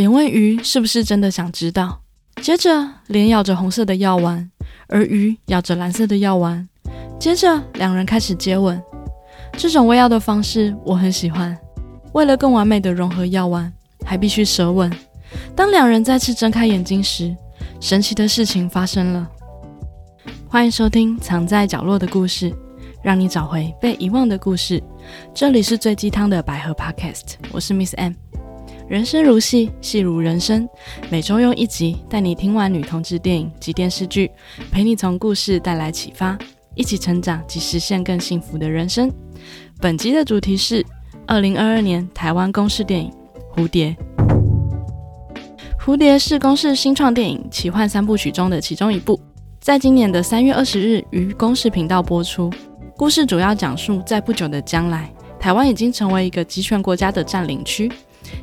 莲问鱼是不是真的想知道。接着，莲咬着红色的药丸，而鱼咬着蓝色的药丸。接着，两人开始接吻。这种喂药的方式我很喜欢。为了更完美的融合药丸，还必须舌吻。当两人再次睁开眼睛时，神奇的事情发生了。欢迎收听《藏在角落的故事》，让你找回被遗忘的故事。这里是最鸡汤的百合 Podcast，我是 Miss M。人生如戏，戏如人生。每周用一集带你听完女同志电影及电视剧，陪你从故事带来启发，一起成长及实现更幸福的人生。本集的主题是二零二二年台湾公式电影《蝴蝶》。《蝴蝶》是公式新创电影奇幻三部曲中的其中一部，在今年的三月二十日于公视频道播出。故事主要讲述在不久的将来，台湾已经成为一个集权国家的占领区。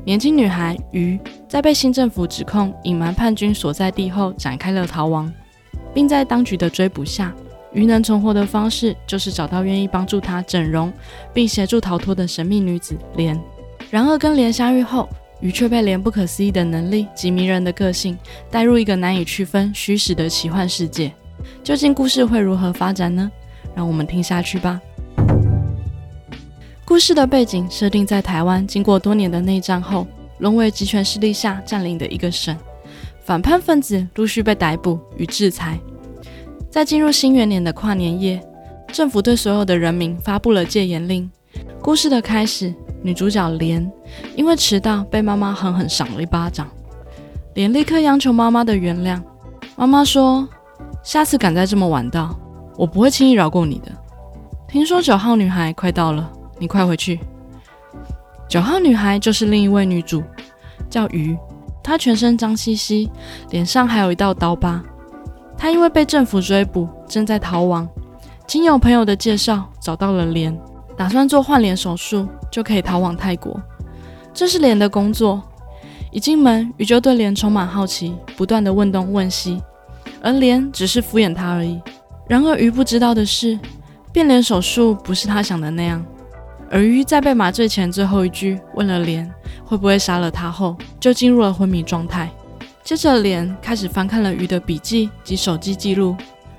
年轻女孩鱼在被新政府指控隐瞒叛军所在地后，展开了逃亡，并在当局的追捕下，鱼能存活的方式就是找到愿意帮助她整容并协助逃脱的神秘女子莲。然而，跟莲相遇后，鱼却被莲不可思议的能力及迷人的个性带入一个难以区分虚实的奇幻世界。究竟故事会如何发展呢？让我们听下去吧。故事的背景设定在台湾，经过多年的内战后，沦为集权势力下占领的一个省，反叛分子陆续被逮捕与制裁。在进入新元年的跨年夜，政府对所有的人民发布了戒严令。故事的开始，女主角莲因为迟到被妈妈狠狠赏了一巴掌，莲立刻央求妈妈的原谅。妈妈说：“下次敢再这么晚到，我不会轻易饶过你的。”听说九号女孩快到了。你快回去！九号女孩就是另一位女主，叫鱼。她全身脏兮兮，脸上还有一道刀疤。她因为被政府追捕，正在逃亡。经有朋友的介绍，找到了莲，打算做换脸手术，就可以逃往泰国。这是莲的工作。一进门，鱼就对莲充满好奇，不断的问东问西，而莲只是敷衍他而已。然而鱼不知道的是，变脸手术不是他想的那样。而鱼在被麻醉前最后一句问了莲会不会杀了他后，就进入了昏迷状态。接着莲开始翻看了鱼的笔记及手机记录，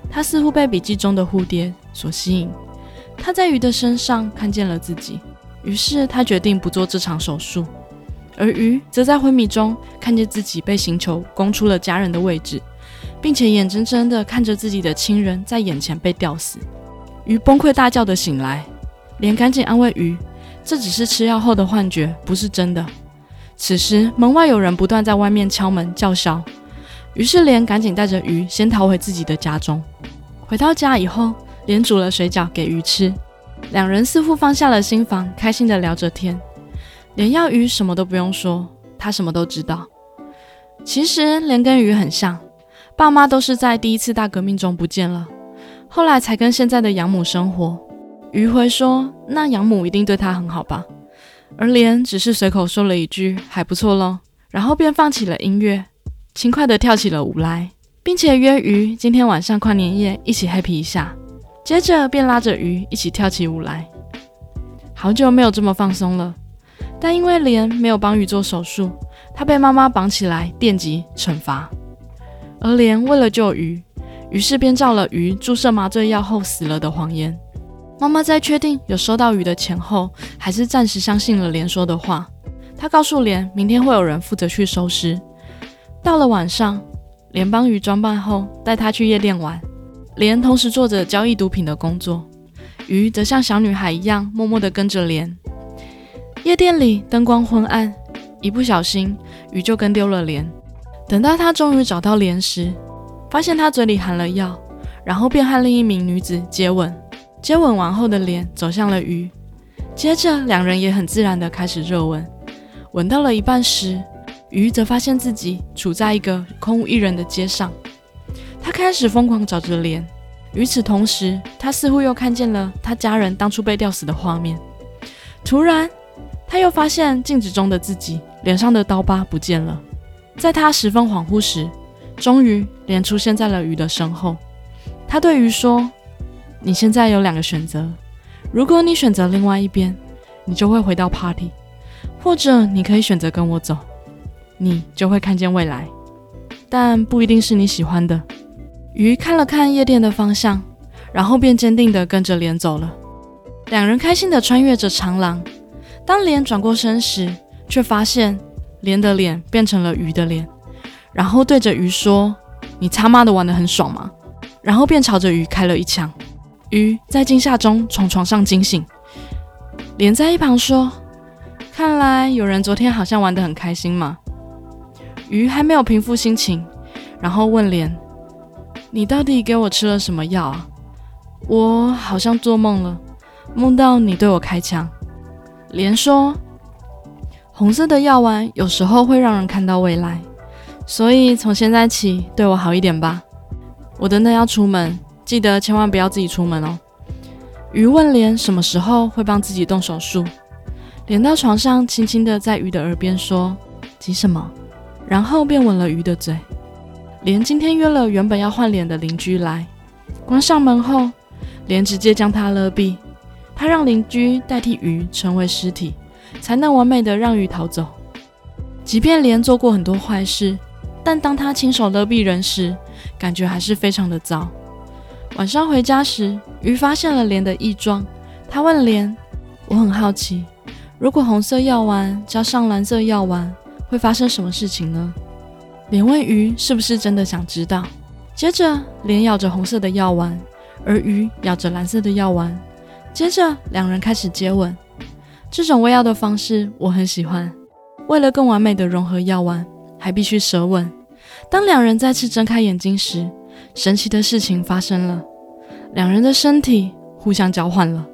他似乎被笔记中的蝴蝶所吸引。他在鱼的身上看见了自己，于是他决定不做这场手术。而鱼则在昏迷中看见自己被行球供出了家人的位置，并且眼睁睁地看着自己的亲人在眼前被吊死。鱼崩溃大叫的醒来。莲赶紧安慰鱼：“这只是吃药后的幻觉，不是真的。”此时门外有人不断在外面敲门叫嚣，于是莲赶紧带着鱼先逃回自己的家中。回到家以后，莲煮了水饺给鱼吃，两人似乎放下了心防，开心的聊着天。莲要鱼什么都不用说，他什么都知道。其实莲跟鱼很像，爸妈都是在第一次大革命中不见了，后来才跟现在的养母生活。余回说：“那养母一定对他很好吧？”而莲只是随口说了一句“还不错咯”，然后便放起了音乐，轻快地跳起了舞来，并且约鱼今天晚上跨年夜一起 happy 一下。接着便拉着鱼一起跳起舞来。好久没有这么放松了，但因为莲没有帮鱼做手术，他被妈妈绑起来电击惩罚。而莲为了救鱼，于是便照了鱼注射麻醉药后死了的谎言。妈妈在确定有收到鱼的钱后，还是暂时相信了莲说的话。她告诉莲，明天会有人负责去收尸。到了晚上，莲帮鱼装扮后，带她去夜店玩。莲同时做着交易毒品的工作，鱼则像小女孩一样默默地跟着莲。夜店里灯光昏暗，一不小心，鱼就跟丢了莲。等到他终于找到莲时，发现他嘴里含了药，然后便和另一名女子接吻。接吻完后的脸走向了鱼，接着两人也很自然地开始热吻。吻到了一半时，鱼则发现自己处在一个空无一人的街上，他开始疯狂找着脸。与此同时，他似乎又看见了他家人当初被吊死的画面。突然，他又发现镜子中的自己脸上的刀疤不见了。在他十分恍惚时，终于脸出现在了鱼的身后。他对鱼说。你现在有两个选择，如果你选择另外一边，你就会回到 party，或者你可以选择跟我走。你就会看见未来，但不一定是你喜欢的。鱼看了看夜店的方向，然后便坚定地跟着莲走了。两人开心地穿越着长廊。当莲转过身时，却发现莲的脸变成了鱼的脸，然后对着鱼说：“你他妈的玩得很爽吗？”然后便朝着鱼开了一枪。鱼在惊吓中从床上惊醒，莲在一旁说：“看来有人昨天好像玩得很开心嘛。”鱼还没有平复心情，然后问莲：“你到底给我吃了什么药啊？我好像做梦了，梦到你对我开枪。”莲说：“红色的药丸有时候会让人看到未来，所以从现在起对我好一点吧。我等等要出门，记得千万不要自己出门哦。”鱼问莲什么时候会帮自己动手术，莲到床上轻轻的在鱼的耳边说：“急什么？”然后便吻了鱼的嘴。莲今天约了原本要换脸的邻居来，关上门后，莲直接将他勒毙。他让邻居代替鱼成为尸体，才能完美的让鱼逃走。即便莲做过很多坏事，但当他亲手勒毙人时，感觉还是非常的糟。晚上回家时，鱼发现了莲的异状。他问莲：“我很好奇，如果红色药丸加上蓝色药丸，会发生什么事情呢？”莲问鱼：“是不是真的想知道？”接着，莲咬着红色的药丸，而鱼咬着蓝色的药丸。接着，两人开始接吻。这种喂药的方式我很喜欢。为了更完美的融合药丸，还必须舌吻。当两人再次睁开眼睛时，神奇的事情发生了，两人的身体互相交换了。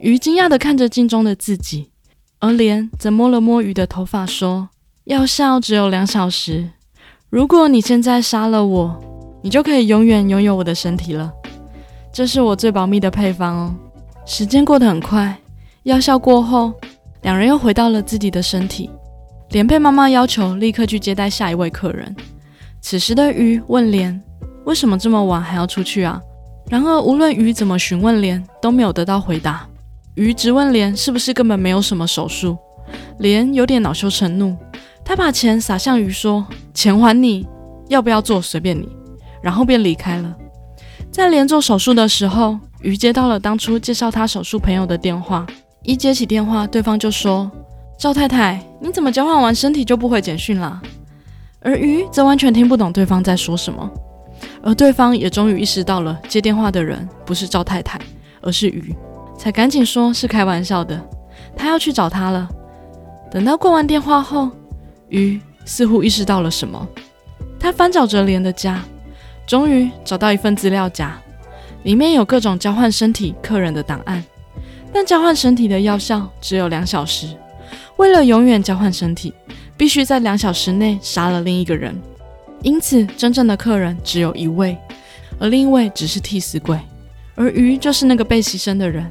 鱼惊讶地看着镜中的自己，而莲则摸了摸鱼的头发，说：“药效只有两小时，如果你现在杀了我，你就可以永远拥有我的身体了。这是我最保密的配方哦。”时间过得很快，药效过后，两人又回到了自己的身体。莲被妈妈要求立刻去接待下一位客人。此时的鱼问莲：“为什么这么晚还要出去啊？”然而，无论鱼怎么询问莲，都没有得到回答。鱼直问莲：“是不是根本没有什么手术？”莲有点恼羞成怒，他把钱撒向鱼，说：“钱还你，要不要做随便你。”然后便离开了。在莲做手术的时候。鱼接到了当初介绍他手术朋友的电话，一接起电话，对方就说：“赵太太，你怎么交换完身体就不回简讯啦？”而鱼则完全听不懂对方在说什么，而对方也终于意识到了接电话的人不是赵太太，而是鱼，才赶紧说是开玩笑的，他要去找他了。等到挂完电话后，鱼似乎意识到了什么，他翻找着莲的家，终于找到一份资料夹。里面有各种交换身体客人的档案，但交换身体的药效只有两小时。为了永远交换身体，必须在两小时内杀了另一个人。因此，真正的客人只有一位，而另一位只是替死鬼。而鱼就是那个被牺牲的人。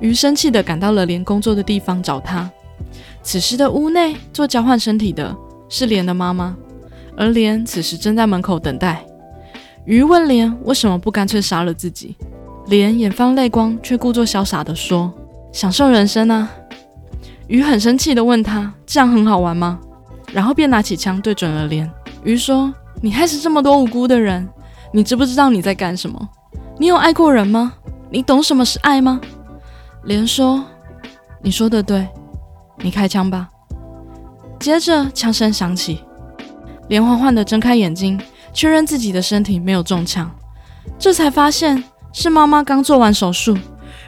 鱼生气地赶到了莲工作的地方找他。此时的屋内做交换身体的是莲的妈妈，而莲此时正在门口等待。鱼问莲为什么不干脆杀了自己？莲眼放泪光，却故作潇洒地说：“享受人生啊！”鱼很生气地问他：“这样很好玩吗？”然后便拿起枪对准了莲。鱼说：“你害死这么多无辜的人，你知不知道你在干什么？你有爱过人吗？你懂什么是爱吗？”莲说：“你说的对，你开枪吧。”接着枪声响起，莲缓缓地睁开眼睛。确认自己的身体没有中枪，这才发现是妈妈刚做完手术，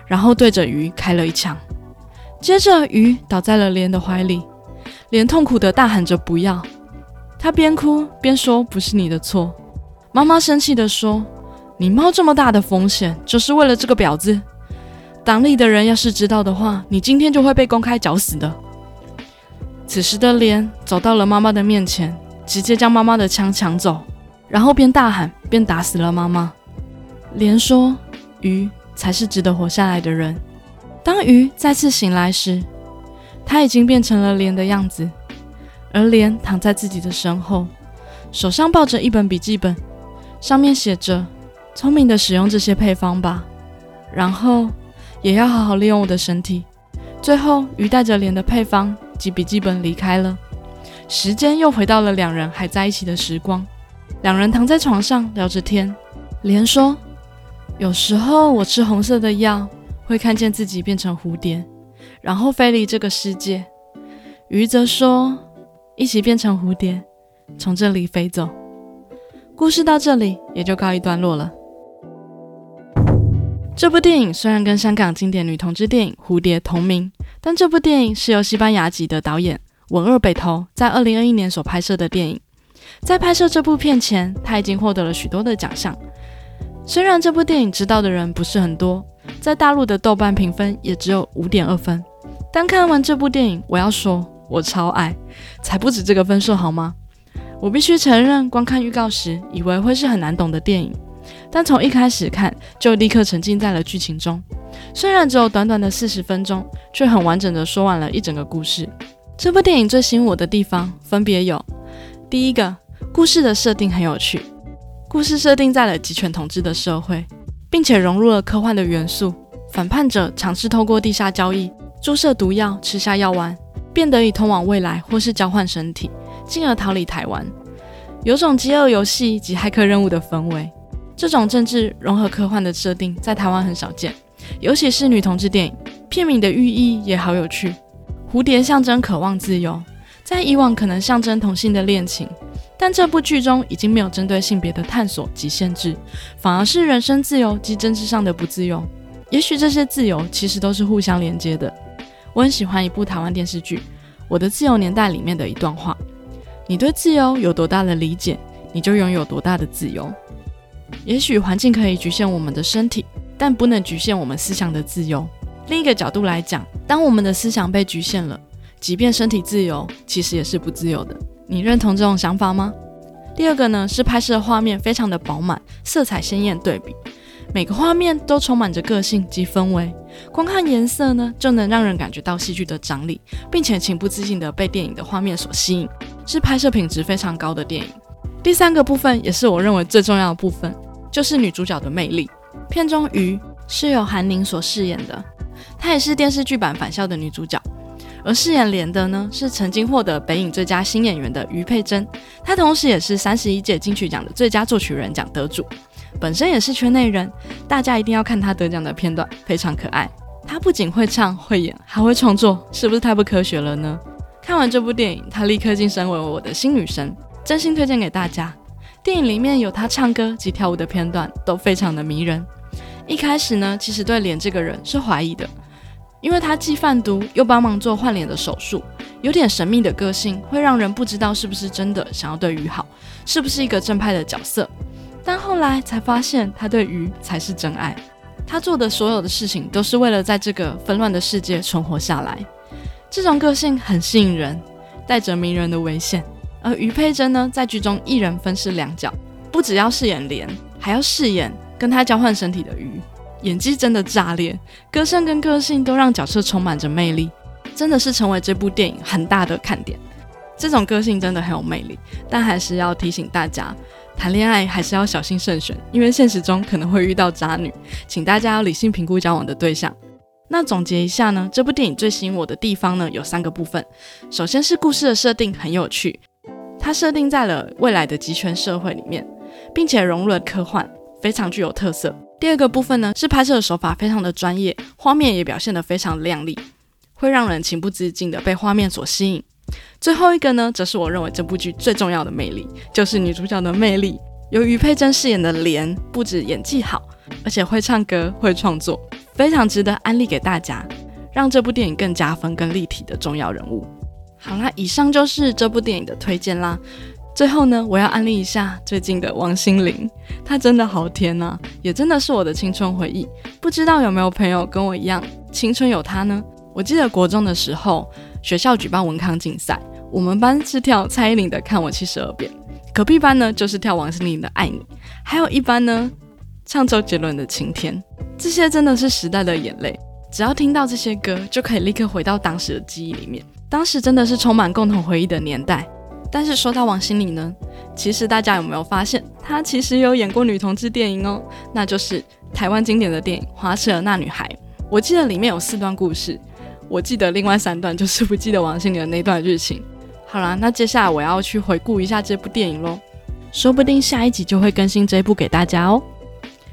然后对着鱼开了一枪。接着鱼倒在了莲的怀里，莲痛苦的大喊着“不要”，他边哭边说：“不是你的错。”妈妈生气的说：“你冒这么大的风险，就是为了这个婊子？党里的人要是知道的话，你今天就会被公开绞死的。”此时的莲走到了妈妈的面前，直接将妈妈的枪抢走。然后边大喊边打死了妈妈。莲说：“鱼才是值得活下来的人。”当鱼再次醒来时，他已经变成了莲的样子，而莲躺在自己的身后，手上抱着一本笔记本，上面写着：“聪明的使用这些配方吧，然后也要好好利用我的身体。”最后，鱼带着莲的配方及笔记本离开了。时间又回到了两人还在一起的时光。两人躺在床上聊着天，莲说：“有时候我吃红色的药，会看见自己变成蝴蝶，然后飞离这个世界。”鱼则说：“一起变成蝴蝶，从这里飞走。”故事到这里也就告一段落了。这部电影虽然跟香港经典女同志电影《蝴蝶》同名，但这部电影是由西班牙籍的导演文二北头在二零二一年所拍摄的电影。在拍摄这部片前，他已经获得了许多的奖项。虽然这部电影知道的人不是很多，在大陆的豆瓣评分也只有五点二分，但看完这部电影，我要说，我超爱，才不止这个分数好吗？我必须承认，光看预告时，以为会是很难懂的电影。但从一开始看就立刻沉浸在了剧情中，虽然只有短短的四十分钟，却很完整的说完了一整个故事。这部电影最吸引我的地方分别有：第一个，故事的设定很有趣，故事设定在了集权统治的社会，并且融入了科幻的元素。反叛者尝试透过地下交易注射毒药，吃下药丸，便得以通往未来或是交换身体，进而逃离台湾，有种饥饿游戏及骇客任务的氛围。这种政治融合科幻的设定在台湾很少见，尤其是女同志电影。片名的寓意也好有趣，蝴蝶象征渴望自由，在以往可能象征同性的恋情，但这部剧中已经没有针对性别的探索及限制，反而是人身自由及政治上的不自由。也许这些自由其实都是互相连接的。我很喜欢一部台湾电视剧《我的自由年代》里面的一段话：你对自由有多大的理解，你就拥有多大的自由。也许环境可以局限我们的身体，但不能局限我们思想的自由。另一个角度来讲，当我们的思想被局限了，即便身体自由，其实也是不自由的。你认同这种想法吗？第二个呢，是拍摄画面非常的饱满，色彩鲜艳，对比每个画面都充满着个性及氛围。光看颜色呢，就能让人感觉到戏剧的张力，并且情不自禁地被电影的画面所吸引，是拍摄品质非常高的电影。第三个部分也是我认为最重要的部分，就是女主角的魅力。片中鱼是由韩宁所饰演的，她也是电视剧版《返校》的女主角。而饰演莲的呢，是曾经获得北影最佳新演员的余佩珍，她同时也是三十一届金曲奖的最佳作曲人奖得主，本身也是圈内人，大家一定要看她得奖的片段，非常可爱。她不仅会唱会演，还会创作，是不是太不科学了呢？看完这部电影，她立刻晋升为我的新女神。真心推荐给大家。电影里面有他唱歌及跳舞的片段，都非常的迷人。一开始呢，其实对脸这个人是怀疑的，因为他既贩毒又帮忙做换脸的手术，有点神秘的个性，会让人不知道是不是真的想要对鱼好，是不是一个正派的角色。但后来才发现，他对鱼才是真爱。他做的所有的事情，都是为了在这个纷乱的世界存活下来。这种个性很吸引人，带着迷人的危险。而于佩珍呢，在剧中一人分饰两角，不只要饰演莲，还要饰演跟他交换身体的鱼，演技真的炸裂，歌声跟个性都让角色充满着魅力，真的是成为这部电影很大的看点。这种个性真的很有魅力，但还是要提醒大家，谈恋爱还是要小心慎选，因为现实中可能会遇到渣女，请大家要理性评估交往的对象。那总结一下呢，这部电影最吸引我的地方呢，有三个部分，首先是故事的设定很有趣。它设定在了未来的集权社会里面，并且融入了科幻，非常具有特色。第二个部分呢，是拍摄的手法非常的专业，画面也表现得非常亮丽，会让人情不自禁的被画面所吸引。最后一个呢，则是我认为这部剧最重要的魅力，就是女主角的魅力。由于佩珍饰演的莲，不止演技好，而且会唱歌、会创作，非常值得安利给大家，让这部电影更加分、更立体的重要人物。好啦，以上就是这部电影的推荐啦。最后呢，我要安利一下最近的王心凌，她真的好甜呐，也真的是我的青春回忆。不知道有没有朋友跟我一样，青春有她呢？我记得国中的时候，学校举办文康竞赛，我们班是跳蔡依林的《看我七十二变》，隔壁班呢就是跳王心凌的《爱你》，还有一班呢唱周杰伦的《晴天》。这些真的是时代的眼泪，只要听到这些歌，就可以立刻回到当时的记忆里面。当时真的是充满共同回忆的年代，但是说到王心凌呢，其实大家有没有发现，她其实有演过女同志电影哦，那就是台湾经典的电影《花痴的那女孩》。我记得里面有四段故事，我记得另外三段就是不记得王心凌的那段剧情。好啦，那接下来我要去回顾一下这部电影喽，说不定下一集就会更新这部给大家哦。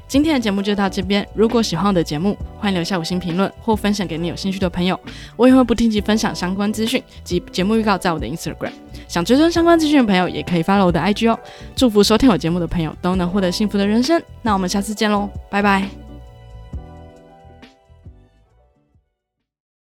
今天的节目就到这边，如果喜欢我的节目，欢迎留下五星评论或分享给你有兴趣的朋友，我也会不定期分享相关资讯及节目预告在我的 Instagram。想追踪相关资讯的朋友，也可以 follow 我的 IG 哦。祝福收听我节目的朋友都能获得幸福的人生，那我们下次见喽，拜拜。